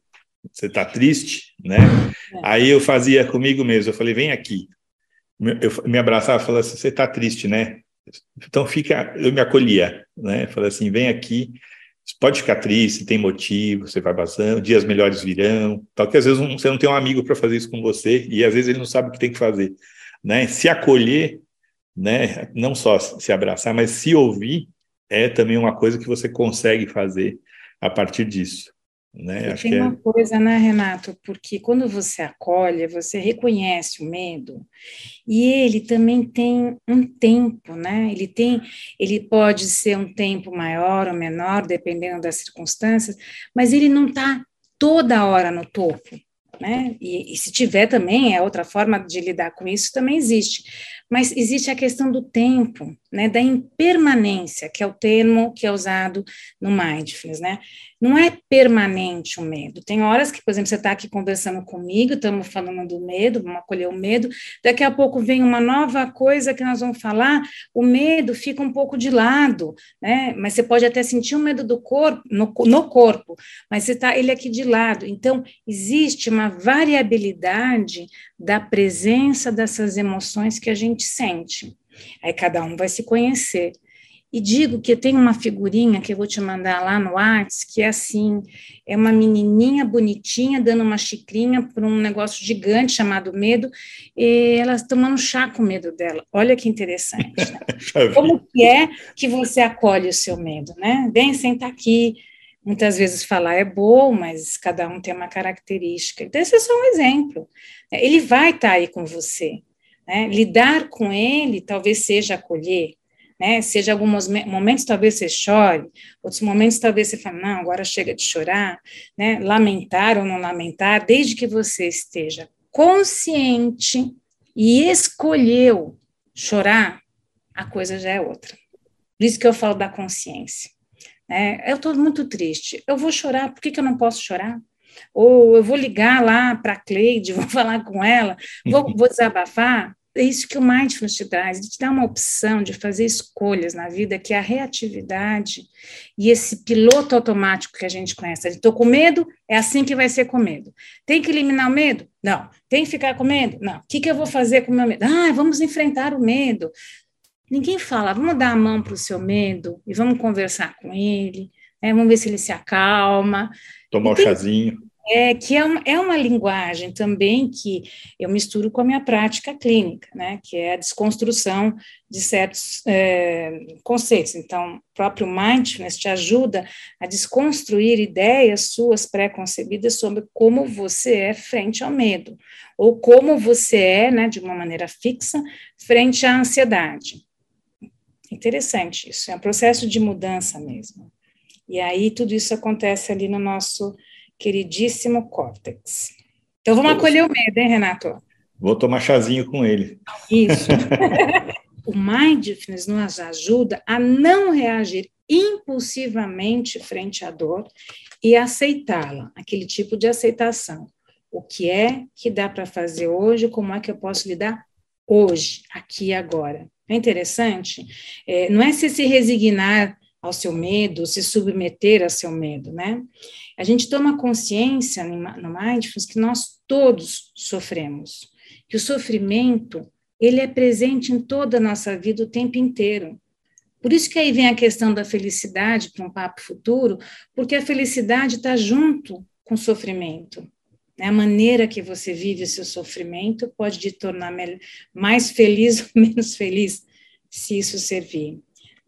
você está triste, né? É. Aí eu fazia comigo mesmo, eu falei, vem aqui. Eu me abraçava e falava assim, você está triste, né? Então fica, eu me acolhia, né? Falei assim, vem aqui, pode ficar triste, tem motivo, você vai passando, dias melhores virão, tal que às vezes você não tem um amigo para fazer isso com você e às vezes ele não sabe o que tem que fazer, né? Se acolher, né? Não só se abraçar, mas se ouvir é também uma coisa que você consegue fazer a partir disso. Né? Acho tem é uma coisa, né, Renato? Porque quando você acolhe, você reconhece o medo e ele também tem um tempo, né? Ele tem, ele pode ser um tempo maior ou menor, dependendo das circunstâncias, mas ele não está toda hora no topo, né? E, e se tiver também, é outra forma de lidar com isso, também existe. Mas existe a questão do tempo, né? Da impermanência, que é o termo que é usado no mindfulness, né? não é permanente o medo. Tem horas que, por exemplo, você está aqui conversando comigo, estamos falando do medo, vamos acolher o medo, daqui a pouco vem uma nova coisa que nós vamos falar, o medo fica um pouco de lado, né? Mas você pode até sentir o medo do corpo, no, no corpo, mas você está ele aqui de lado. Então, existe uma variabilidade da presença dessas emoções que a gente sente. Aí cada um vai se conhecer. E digo que tem uma figurinha que eu vou te mandar lá no Arts, que é assim, é uma menininha bonitinha dando uma xicrinha para um negócio gigante chamado medo, e elas tomando chá com medo dela. Olha que interessante. Né? Como que é que você acolhe o seu medo, né? Vem, senta aqui. Muitas vezes falar é bom, mas cada um tem uma característica. Então, esse é só um exemplo. Ele vai estar tá aí com você. Né? Lidar com ele talvez seja acolher, né? Seja alguns momentos talvez você chore, outros momentos talvez você fale, não, agora chega de chorar, né? Lamentar ou não lamentar, desde que você esteja consciente e escolheu chorar, a coisa já é outra. Por isso que eu falo da consciência. Né? Eu estou muito triste, eu vou chorar, por que, que eu não posso chorar? Ou eu vou ligar lá para a Cleide, vou falar com ela, vou, vou desabafar, é isso que o mindfulness te dá, ele te dá uma opção de fazer escolhas na vida, que é a reatividade e esse piloto automático que a gente conhece. Estou com medo, é assim que vai ser com medo. Tem que eliminar o medo? Não. Tem que ficar com medo? Não. O que, que eu vou fazer com o meu medo? Ah, vamos enfrentar o medo. Ninguém fala, vamos dar a mão para o seu medo e vamos conversar com ele, né? vamos ver se ele se acalma. Tomar o um chazinho. É, que é uma, é uma linguagem também que eu misturo com a minha prática clínica, né? Que é a desconstrução de certos é, conceitos. Então, o próprio mindfulness te ajuda a desconstruir ideias suas pré-concebidas sobre como você é frente ao medo, ou como você é, né, de uma maneira fixa, frente à ansiedade. Interessante isso, é um processo de mudança mesmo. E aí tudo isso acontece ali no nosso queridíssimo córtex. Então vamos acolher o medo, hein, Renato? Vou tomar chazinho com ele. Isso. o mindfulness nos ajuda a não reagir impulsivamente frente à dor e aceitá-la, aquele tipo de aceitação. O que é que dá para fazer hoje? Como é que eu posso lidar hoje, aqui e agora? É interessante. É, não é se se resignar ao seu medo, se submeter ao seu medo, né? A gente toma consciência no Mindfulness que nós todos sofremos, que o sofrimento, ele é presente em toda a nossa vida o tempo inteiro. Por isso que aí vem a questão da felicidade para um papo futuro, porque a felicidade está junto com o sofrimento. Né? A maneira que você vive o seu sofrimento pode te tornar mais feliz ou menos feliz, se isso servir.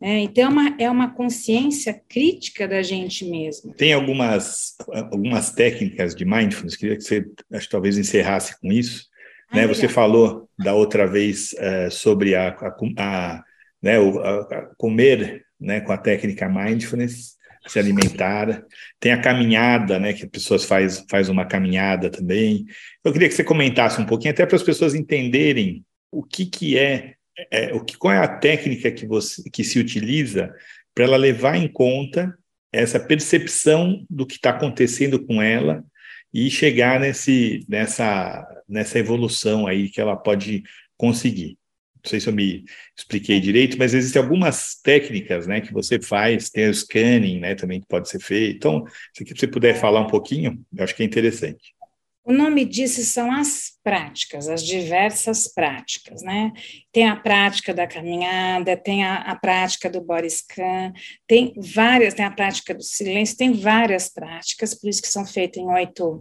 É, então, é uma, é uma consciência crítica da gente mesmo. Tem algumas, algumas técnicas de mindfulness, queria que você, acho talvez encerrasse com isso. né? Você falou da outra vez uh, sobre a, a, a né, o, a, comer né, com a técnica mindfulness, se alimentar. Tem a caminhada, né, que as pessoas faz, faz uma caminhada também. Eu queria que você comentasse um pouquinho, até para as pessoas entenderem o que, que é é, o que, qual é a técnica que, você, que se utiliza para ela levar em conta essa percepção do que está acontecendo com ela e chegar nesse, nessa, nessa evolução aí que ela pode conseguir. Não sei se eu me expliquei direito, mas existem algumas técnicas né, que você faz, tem o scanning né, também que pode ser feito. Então, se você puder falar um pouquinho, eu acho que é interessante. O nome disso são as práticas, as diversas práticas, né? Tem a prática da caminhada, tem a, a prática do body scan, tem várias, tem a prática do silêncio, tem várias práticas, por isso que são feitas em oito,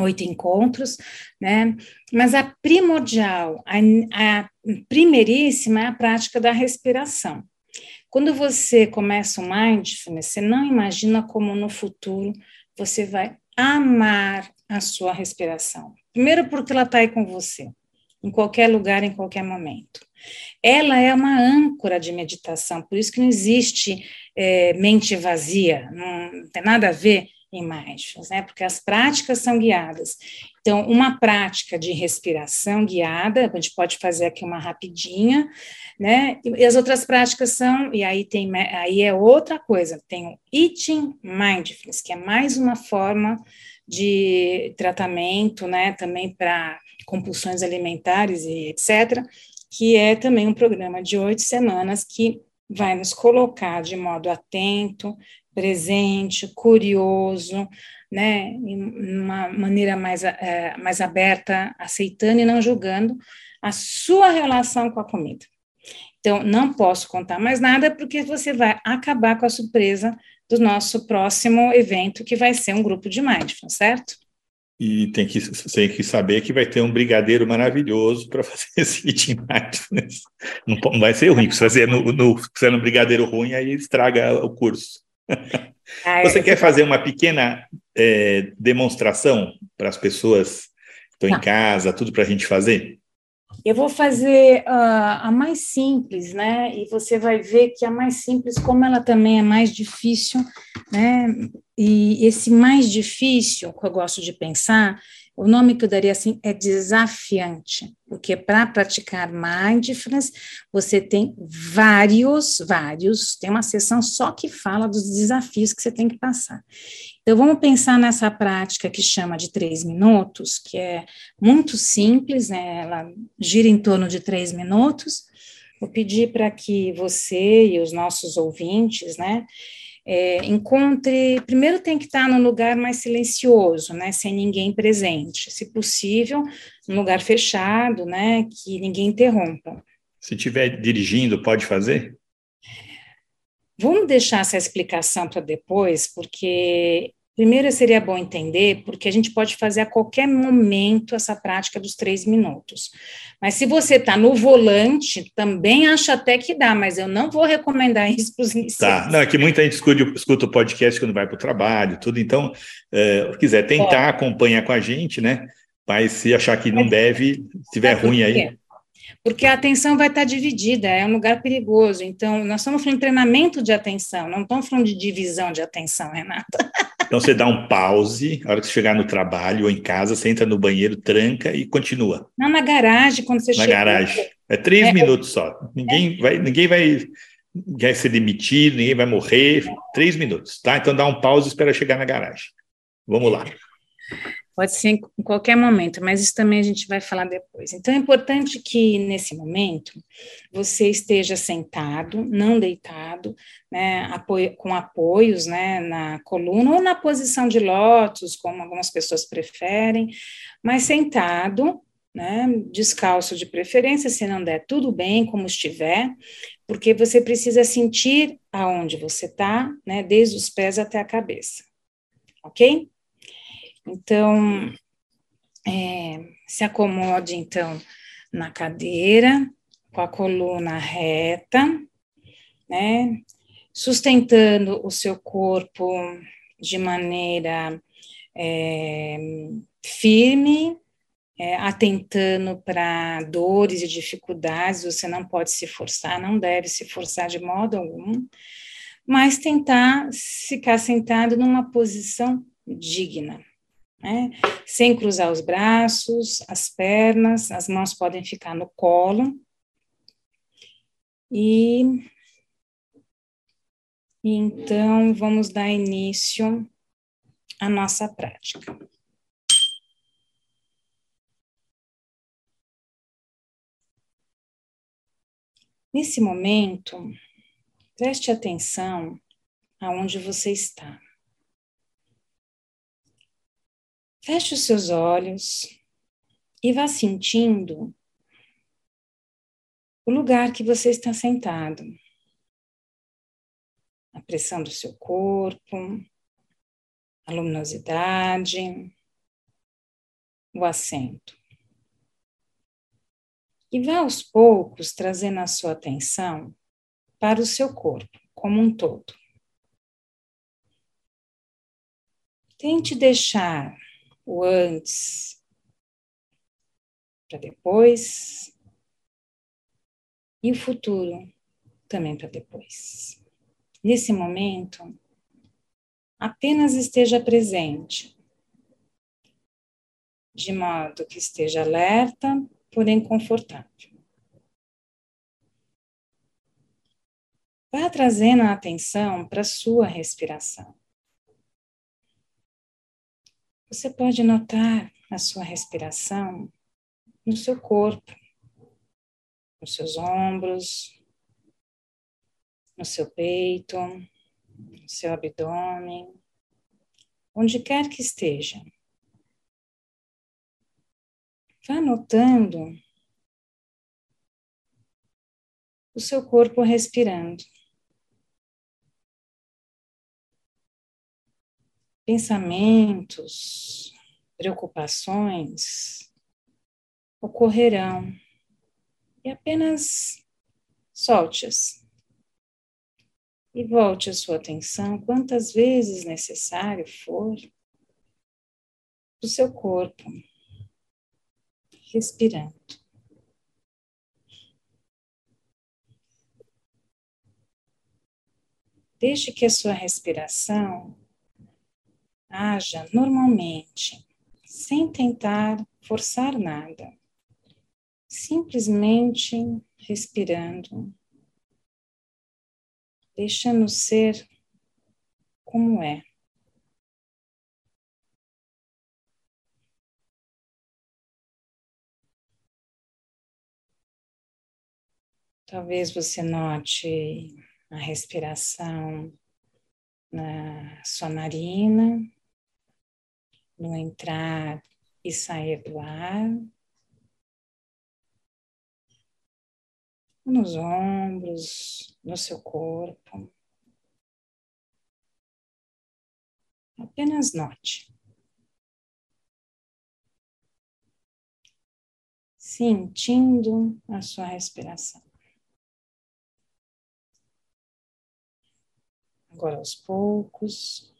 oito encontros, né? Mas a primordial, a, a primeiríssima é a prática da respiração. Quando você começa o mindfulness, você não imagina como no futuro você vai amar a sua respiração. Primeiro, porque ela está aí com você, em qualquer lugar, em qualquer momento. Ela é uma âncora de meditação, por isso que não existe é, mente vazia, não tem nada a ver em mindfulness, né? Porque as práticas são guiadas. Então, uma prática de respiração guiada, a gente pode fazer aqui uma rapidinha, né? E as outras práticas são, e aí tem, aí é outra coisa, tem o eating mindfulness, que é mais uma forma de tratamento, né, também para compulsões alimentares e etc., que é também um programa de oito semanas que vai nos colocar de modo atento, presente, curioso, né, em uma maneira mais, é, mais aberta, aceitando e não julgando a sua relação com a comida. Então, não posso contar mais nada, porque você vai acabar com a surpresa do nosso próximo evento, que vai ser um grupo de mindfulness, certo? E tem que, tem que saber que vai ter um brigadeiro maravilhoso para fazer esse eating mindfulness. Não, não, vai ser ruim, se fazer no, no, no brigadeiro ruim, aí estraga o curso. Ah, Você quer fazer uma pequena é, demonstração para as pessoas que estão em casa, tudo para a gente fazer? Eu vou fazer uh, a mais simples, né? E você vai ver que a mais simples, como ela também é mais difícil, né? E esse mais difícil, que eu gosto de pensar, o nome que eu daria assim é desafiante, porque para praticar mindfulness, você tem vários, vários, tem uma sessão só que fala dos desafios que você tem que passar. Então, vamos pensar nessa prática que chama de três minutos, que é muito simples, né? ela gira em torno de três minutos. Vou pedir para que você e os nossos ouvintes, né, é, encontre. Primeiro tem que estar num lugar mais silencioso, né, sem ninguém presente. Se possível, num lugar fechado, né, que ninguém interrompa. Se estiver dirigindo, pode fazer? Vamos deixar essa explicação para depois, porque Primeiro, seria bom entender, porque a gente pode fazer a qualquer momento essa prática dos três minutos. Mas se você está no volante, também acho até que dá, mas eu não vou recomendar isso para os iniciantes. Tá, não, é que muita gente escuta, escuta o podcast quando vai para o trabalho, tudo. Então, é, se quiser tentar, acompanhar com a gente, né? Mas se achar que não deve, se estiver ruim aí. Porque a atenção vai estar dividida, é um lugar perigoso. Então, nós estamos falando de treinamento de atenção, não estamos falando de divisão de atenção, Renata. Então você dá um pause, a hora que você chegar no trabalho ou em casa, você entra no banheiro, tranca e continua. Não, na garagem, quando você na chega. Na garagem. É três é, minutos só. Ninguém, é. vai, ninguém vai, vai ser demitido, ninguém vai morrer. Três minutos, tá? Então dá um pause e espera chegar na garagem. Vamos lá. Pode ser em qualquer momento, mas isso também a gente vai falar depois. Então, é importante que, nesse momento, você esteja sentado, não deitado, né, apoio, com apoios né, na coluna ou na posição de lótus, como algumas pessoas preferem, mas sentado, né, descalço de preferência, se não der, tudo bem, como estiver, porque você precisa sentir aonde você está, né, desde os pés até a cabeça, ok? Então, é, se acomode, então, na cadeira, com a coluna reta, né? Sustentando o seu corpo de maneira é, firme, é, atentando para dores e dificuldades, você não pode se forçar, não deve se forçar de modo algum, mas tentar ficar sentado numa posição digna, né? Sem cruzar os braços, as pernas, as mãos podem ficar no colo. E, e então vamos dar início à nossa prática. Nesse momento, preste atenção aonde você está. Feche os seus olhos e vá sentindo o lugar que você está sentado. A pressão do seu corpo, a luminosidade, o assento. E vá aos poucos trazendo a sua atenção para o seu corpo como um todo. Tente deixar o antes para depois e o futuro também para depois. Nesse momento, apenas esteja presente, de modo que esteja alerta, porém confortável. Vá trazendo a atenção para a sua respiração. Você pode notar a sua respiração no seu corpo, nos seus ombros, no seu peito, no seu abdômen, onde quer que esteja. Vá notando o seu corpo respirando. Pensamentos, preocupações ocorrerão e apenas solte-as. E volte a sua atenção quantas vezes necessário for do seu corpo, respirando. Deixe que a sua respiração haja normalmente, sem tentar forçar nada, simplesmente respirando, deixando ser como é. Talvez você note a respiração na sua narina, no entrar e sair do ar, nos ombros, no seu corpo. Apenas note. Sentindo a sua respiração. Agora, aos poucos,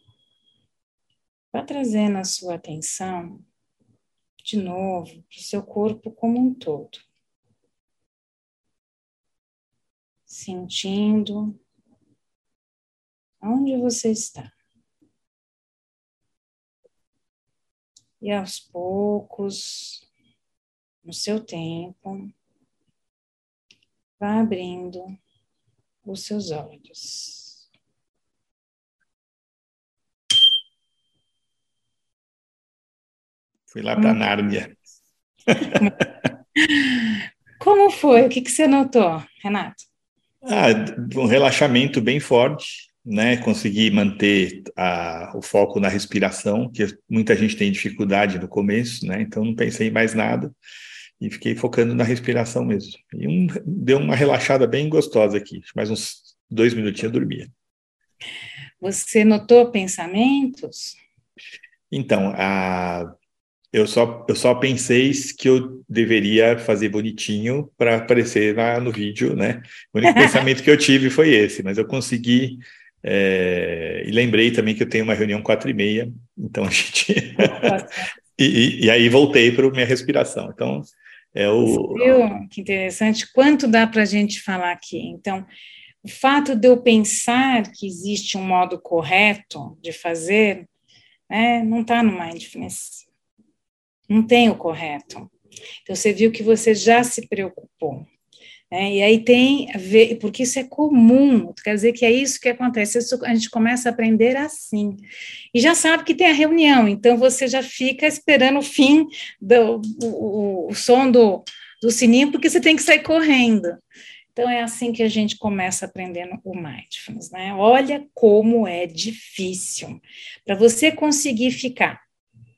vá trazendo a sua atenção de novo para o seu corpo como um todo. Sentindo onde você está. E aos poucos, no seu tempo, vá abrindo os seus olhos. Fui lá para Nárnia. Como foi? O que, que você notou, Renato? Ah, um relaxamento bem forte, né? Consegui manter a, o foco na respiração, que muita gente tem dificuldade no começo, né? Então não pensei em mais nada e fiquei focando na respiração mesmo. E um, deu uma relaxada bem gostosa aqui. Mais uns dois minutinhos eu dormia. Você notou pensamentos? Então, a, eu só, eu só pensei que eu deveria fazer bonitinho para aparecer na, no vídeo, né? O único pensamento que eu tive foi esse, mas eu consegui. É, e lembrei também que eu tenho uma reunião quatro e meia, então a gente. e, e, e, aí voltei para minha respiração. Então, é o. Viu? Que interessante. Quanto dá para a gente falar aqui? Então, o fato de eu pensar que existe um modo correto de fazer, né, não está no mindfulness não tem o correto. Então, você viu que você já se preocupou. Né? E aí tem a ver, porque isso é comum, quer dizer que é isso que acontece, isso, a gente começa a aprender assim. E já sabe que tem a reunião, então você já fica esperando o fim do o, o som do, do sininho, porque você tem que sair correndo. Então é assim que a gente começa aprendendo o mindfulness, né? Olha como é difícil. Para você conseguir ficar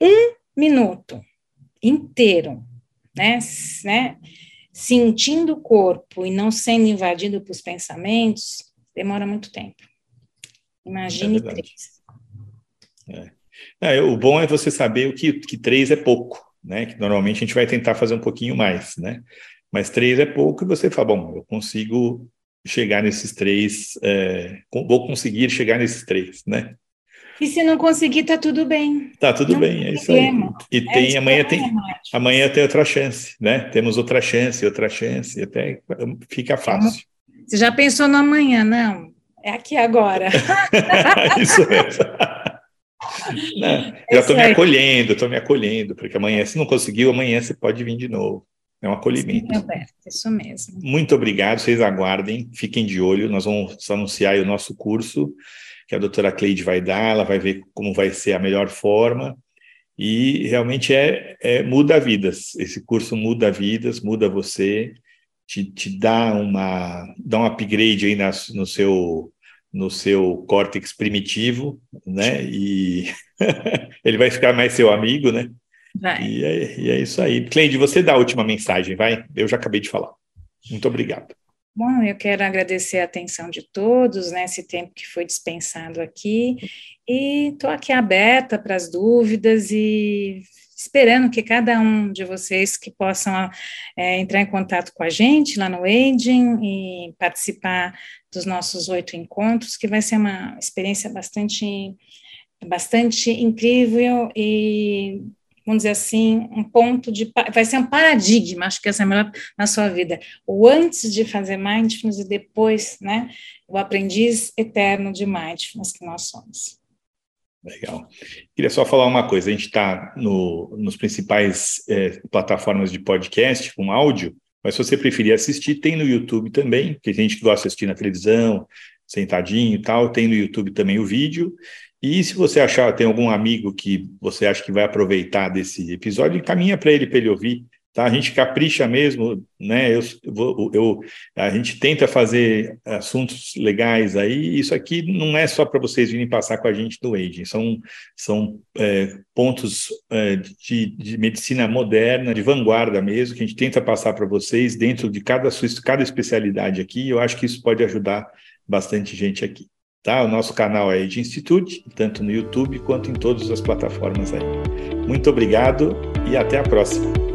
um minuto inteiro, né? né? Sentindo o corpo e não sendo invadido por pensamentos, demora muito tempo. Imagine é três. É. É, o bom é você saber o que, que três é pouco, né? Que normalmente a gente vai tentar fazer um pouquinho mais, né? Mas três é pouco e você fala, bom, eu consigo chegar nesses três, é, vou conseguir chegar nesses três, né? E se não conseguir, tá tudo bem. Tá tudo não bem, é isso aí. E é tem amanhã tem amanhã tem outra chance, né? Temos outra chance, outra chance, até fica fácil. Você já pensou no amanhã, não? É aqui agora. isso mesmo. Não, já estou me acolhendo, estou me acolhendo, porque amanhã, se não conseguiu, amanhã você pode vir de novo. É um acolhimento. Sim, Roberto, isso mesmo. Muito obrigado, vocês aguardem, fiquem de olho, nós vamos anunciar o nosso curso que a doutora Cleide vai dar, ela vai ver como vai ser a melhor forma, e realmente é, é muda vidas. Esse curso muda vidas, muda você, te, te dá uma dá um upgrade aí na, no seu no seu córtex primitivo, né? E ele vai ficar mais seu amigo, né? Vai. E é, e é isso aí. Cleide, você dá a última mensagem, vai? Eu já acabei de falar. Muito obrigado. Bom, eu quero agradecer a atenção de todos, né, tempo que foi dispensado aqui, e estou aqui aberta para as dúvidas e esperando que cada um de vocês que possam é, entrar em contato com a gente lá no Aging e participar dos nossos oito encontros, que vai ser uma experiência bastante bastante incrível e vamos dizer assim, um ponto de. Vai ser um paradigma, acho que essa é a melhor na sua vida. O antes de fazer mindfulness e depois, né? O aprendiz eterno de mindfulness que nós somos. Legal. Queria só falar uma coisa: a gente está no, nos principais é, plataformas de podcast com áudio, mas se você preferir assistir, tem no YouTube também, porque a gente gosta de assistir na televisão, sentadinho e tal, tem no YouTube também o vídeo. E se você achar, tem algum amigo que você acha que vai aproveitar desse episódio, encaminha para ele, para ele ouvir. Tá? A gente capricha mesmo, né? Eu, eu, eu, a gente tenta fazer assuntos legais aí. Isso aqui não é só para vocês virem passar com a gente no Aging, são, são é, pontos é, de, de, medicina moderna, de vanguarda mesmo, que a gente tenta passar para vocês dentro de cada, cada especialidade aqui. Eu acho que isso pode ajudar bastante gente aqui. Tá? O nosso canal é Age Institute, tanto no YouTube quanto em todas as plataformas aí. Muito obrigado e até a próxima.